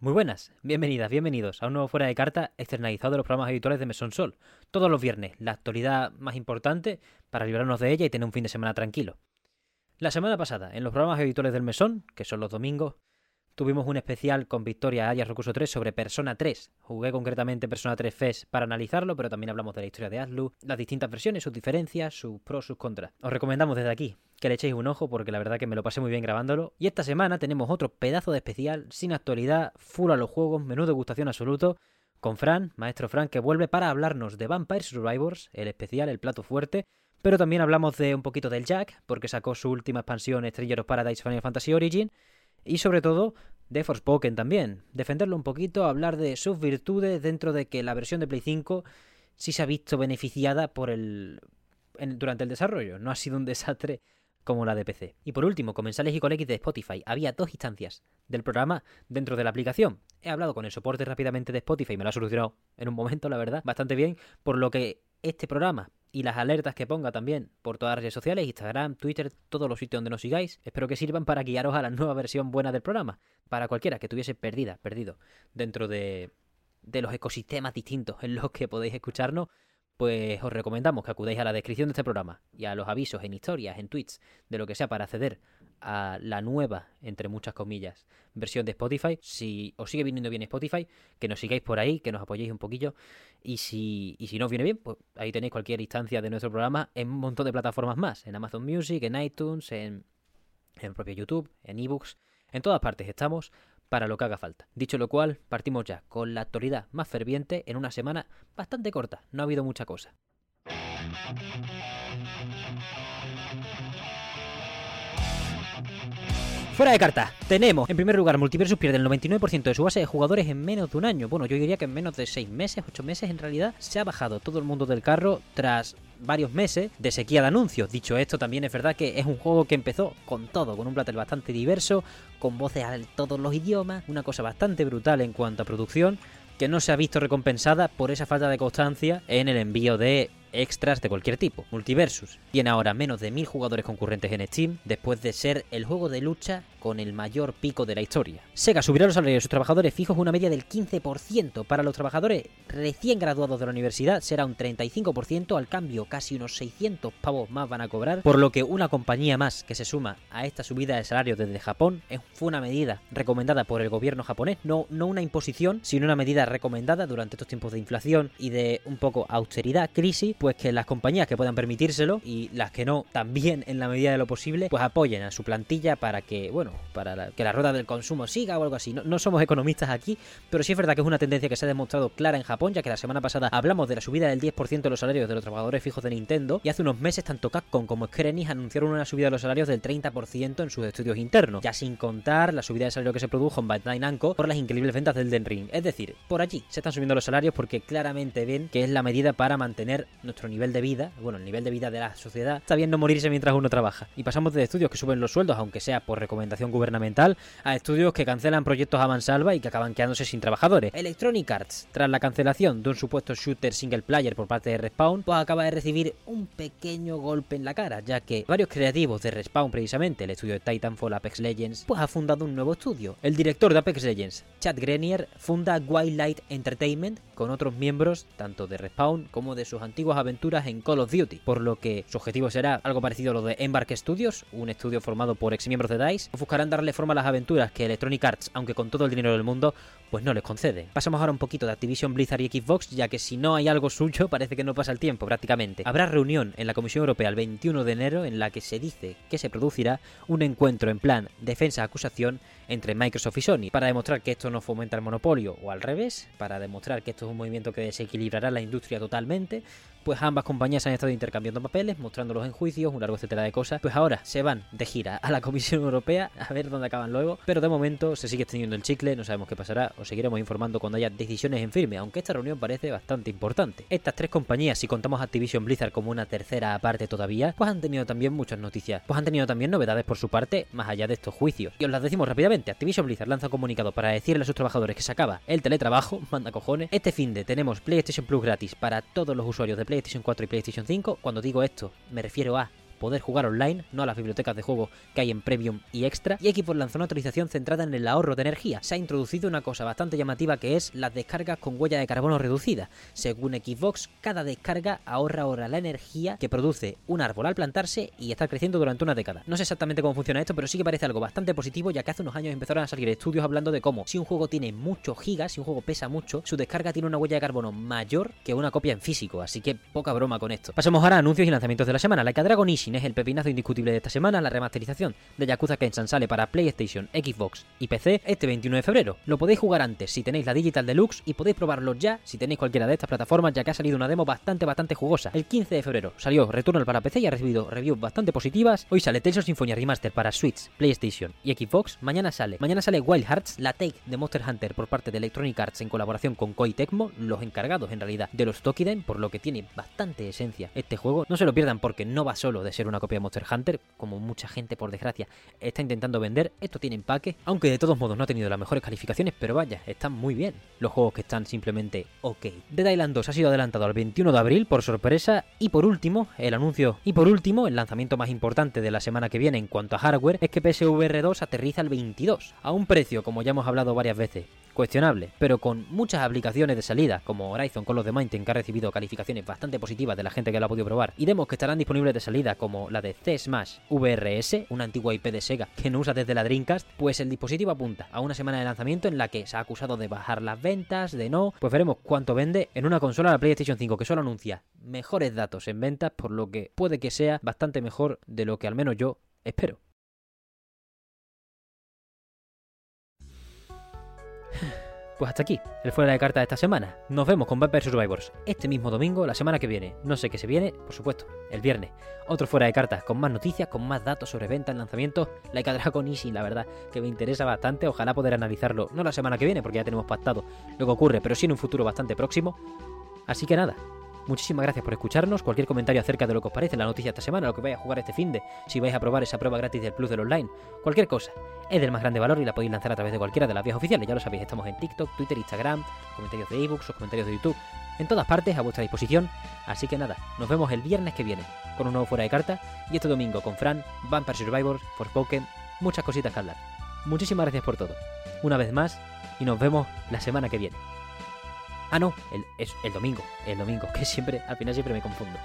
Muy buenas, bienvenidas, bienvenidos a un nuevo Fuera de Carta externalizado de los programas habituales de Mesón Sol. Todos los viernes, la actualidad más importante para librarnos de ella y tener un fin de semana tranquilo. La semana pasada, en los programas habituales del Mesón, que son los domingos, Tuvimos un especial con Victoria Arias Recurso 3 sobre Persona 3. Jugué concretamente Persona 3 FES para analizarlo, pero también hablamos de la historia de Aslu, las distintas versiones, sus diferencias, sus pros, sus contras. Os recomendamos desde aquí que le echéis un ojo porque la verdad que me lo pasé muy bien grabándolo. Y esta semana tenemos otro pedazo de especial, sin actualidad, full a los juegos, menú de gustación absoluto, con Fran, maestro Fran, que vuelve para hablarnos de Vampire Survivors, el especial, el plato fuerte, pero también hablamos de un poquito del Jack, porque sacó su última expansión Stranger of Paradise Final Fantasy Origin, y sobre todo de Forspoken también. Defenderlo un poquito, hablar de sus virtudes dentro de que la versión de Play 5 sí se ha visto beneficiada por el durante el desarrollo. No ha sido un desastre como la de PC. Y por último, comensales y X de Spotify. Había dos instancias del programa dentro de la aplicación. He hablado con el soporte rápidamente de Spotify y me lo ha solucionado en un momento, la verdad, bastante bien, por lo que este programa y las alertas que ponga también por todas las redes sociales, Instagram, Twitter, todos los sitios donde nos sigáis. Espero que sirvan para guiaros a la nueva versión buena del programa. Para cualquiera que tuviese perdida, perdido dentro de, de los ecosistemas distintos en los que podéis escucharnos, pues os recomendamos que acudáis a la descripción de este programa y a los avisos en historias, en tweets, de lo que sea para acceder a la nueva, entre muchas comillas, versión de Spotify. Si os sigue viniendo bien Spotify, que nos sigáis por ahí, que nos apoyéis un poquillo. Y si, y si no os viene bien, pues ahí tenéis cualquier instancia de nuestro programa en un montón de plataformas más. En Amazon Music, en iTunes, en, en propio YouTube, en ebooks. En todas partes estamos para lo que haga falta. Dicho lo cual, partimos ya con la actualidad más ferviente en una semana bastante corta, no ha habido mucha cosa. Fuera de carta, tenemos en primer lugar Multiversus pierde el 99% de su base de jugadores en menos de un año. Bueno, yo diría que en menos de 6 meses, 8 meses en realidad, se ha bajado todo el mundo del carro tras varios meses de sequía de anuncios. Dicho esto, también es verdad que es un juego que empezó con todo, con un platel bastante diverso, con voces a todos los idiomas, una cosa bastante brutal en cuanto a producción, que no se ha visto recompensada por esa falta de constancia en el envío de extras de cualquier tipo. Multiversus tiene ahora menos de mil jugadores concurrentes en Steam, después de ser el juego de lucha con el mayor pico de la historia. Sega subirá los salarios de sus trabajadores fijos una media del 15%. Para los trabajadores recién graduados de la universidad será un 35%, al cambio casi unos 600 pavos más van a cobrar, por lo que una compañía más que se suma a esta subida de salarios desde Japón fue una medida recomendada por el gobierno japonés, no, no una imposición, sino una medida recomendada durante estos tiempos de inflación y de un poco austeridad, crisis, pues que las compañías que puedan permitírselo y las que no, también en la medida de lo posible, pues apoyen a su plantilla para que, bueno, para que la rueda del consumo siga o algo así. No, somos economistas aquí, pero sí es verdad que es una tendencia que se ha demostrado clara en Japón, ya que la semana pasada hablamos de la subida del 10% de los salarios de los trabajadores fijos de Nintendo y hace unos meses tanto Capcom como Square Enix anunciaron una subida de los salarios del 30% en sus estudios internos, ya sin contar la subida de salario que se produjo en Bandai Namco por las increíbles ventas del Den Ring. Es decir, por allí se están subiendo los salarios porque claramente ven que es la medida para mantener nuestro nivel de vida, bueno, el nivel de vida de la sociedad, está bien no morirse mientras uno trabaja. Y pasamos de estudios que suben los sueldos, aunque sea por recomendación gubernamental, a estudios que cancelan proyectos a mansalva y que acaban quedándose sin trabajadores. Electronic Arts, tras la cancelación de un supuesto shooter single player por parte de Respawn, pues acaba de recibir un pequeño golpe en la cara, ya que varios creativos de Respawn, precisamente el estudio de Titanfall Apex Legends, pues ha fundado un nuevo estudio. El director de Apex Legends, Chad Grenier, funda Wildlight Entertainment con otros miembros tanto de Respawn como de sus antiguas aventuras en Call of Duty, por lo que su objetivo será algo parecido a lo de Embark Studios, un estudio formado por ex miembros de DICE, buscarán darle forma a las aventuras que Electronic Arts, aunque con todo el dinero del mundo, pues no les concede. Pasamos ahora un poquito de Activision Blizzard y Xbox, ya que si no hay algo suyo parece que no pasa el tiempo prácticamente. Habrá reunión en la Comisión Europea el 21 de enero en la que se dice que se producirá un encuentro en plan defensa-acusación entre Microsoft y Sony, para demostrar que esto no fomenta el monopolio o al revés, para demostrar que esto es un movimiento que desequilibrará la industria totalmente, pues ambas compañías han estado intercambiando papeles, mostrándolos en juicios, un largo etcétera de cosas, pues ahora se van de gira a la Comisión Europea a ver dónde acaban luego, pero de momento se sigue extendiendo el chicle, no sabemos qué pasará, os seguiremos informando cuando haya decisiones en firme, aunque esta reunión parece bastante importante. Estas tres compañías, si contamos Activision Blizzard como una tercera aparte todavía, pues han tenido también muchas noticias, pues han tenido también novedades por su parte, más allá de estos juicios. Y os las decimos rápidamente, Activision Blizzard lanza un comunicado para decirle a sus trabajadores que se acaba el teletrabajo, manda cojones. Este fin de tenemos PlayStation Plus gratis para todos los usuarios de PlayStation 4 y PlayStation 5. Cuando digo esto, me refiero a poder jugar online, no a las bibliotecas de juegos que hay en Premium y Extra. Y Xbox lanzó una actualización centrada en el ahorro de energía. Se ha introducido una cosa bastante llamativa que es las descargas con huella de carbono reducida. Según Xbox, cada descarga ahorra ahora la energía que produce un árbol al plantarse y está creciendo durante una década. No sé exactamente cómo funciona esto, pero sí que parece algo bastante positivo, ya que hace unos años empezaron a salir estudios hablando de cómo si un juego tiene muchos gigas, si un juego pesa mucho, su descarga tiene una huella de carbono mayor que una copia en físico, así que poca broma con esto. Pasemos ahora a anuncios y lanzamientos de la semana. La Dragon Ishin es el pepinazo indiscutible de esta semana, la remasterización de Yakuza Kenshan sale para PlayStation, Xbox y PC este 21 de febrero. Lo podéis jugar antes si tenéis la Digital Deluxe y podéis probarlo ya si tenéis cualquiera de estas plataformas, ya que ha salido una demo bastante bastante jugosa. El 15 de febrero salió Returnal para PC y ha recibido reviews bastante positivas. Hoy sale Tales of Symphonia Remaster para Switch, PlayStation y Xbox. Mañana sale. Mañana sale Wild Hearts, la take de Monster Hunter por parte de Electronic Arts en colaboración con Koei Tecmo, los encargados en realidad de los Tokiden, por lo que tiene bastante esencia este juego. No se lo pierdan porque no va solo de ser una copia de Monster Hunter, como mucha gente por desgracia está intentando vender. Esto tiene empaque, aunque de todos modos no ha tenido las mejores calificaciones, pero vaya, están muy bien. Los juegos que están simplemente ok. Dead Island 2 ha sido adelantado al 21 de abril por sorpresa y por último, el anuncio y por último, el lanzamiento más importante de la semana que viene en cuanto a hardware es que PSVR 2 aterriza el 22 a un precio como ya hemos hablado varias veces cuestionable, pero con muchas aplicaciones de salida, como Horizon con los de Mountain, que ha recibido calificaciones bastante positivas de la gente que lo ha podido probar, y demos que estarán disponibles de salida, como la de C-Smash VRS, una antigua IP de Sega que no usa desde la Dreamcast, pues el dispositivo apunta a una semana de lanzamiento en la que se ha acusado de bajar las ventas, de no, pues veremos cuánto vende en una consola la PlayStation 5 que solo anuncia mejores datos en ventas, por lo que puede que sea bastante mejor de lo que al menos yo espero. Pues hasta aquí, el fuera de carta de esta semana. Nos vemos con Vampire Survivors este mismo domingo, la semana que viene. No sé qué se viene, por supuesto, el viernes. Otro fuera de cartas con más noticias, con más datos sobre ventas, lanzamientos. Like a Dragon Easy, la verdad, que me interesa bastante. Ojalá poder analizarlo, no la semana que viene, porque ya tenemos pactado lo que ocurre, pero sí en un futuro bastante próximo. Así que nada, Muchísimas gracias por escucharnos. Cualquier comentario acerca de lo que os parece la noticia esta semana, lo que vais a jugar este fin de, si vais a probar esa prueba gratis del Plus del Online, cualquier cosa, es del más grande valor y la podéis lanzar a través de cualquiera de las vías oficiales. Ya lo sabéis, estamos en TikTok, Twitter, Instagram, comentarios de ebooks, comentarios de YouTube, en todas partes a vuestra disposición. Así que nada, nos vemos el viernes que viene con un nuevo fuera de carta y este domingo con Fran, Vampire Survivors, Forspoken, muchas cositas que hablar. Muchísimas gracias por todo. Una vez más y nos vemos la semana que viene. Ah, no, el, es el domingo, el domingo, que siempre, al final siempre me confundo.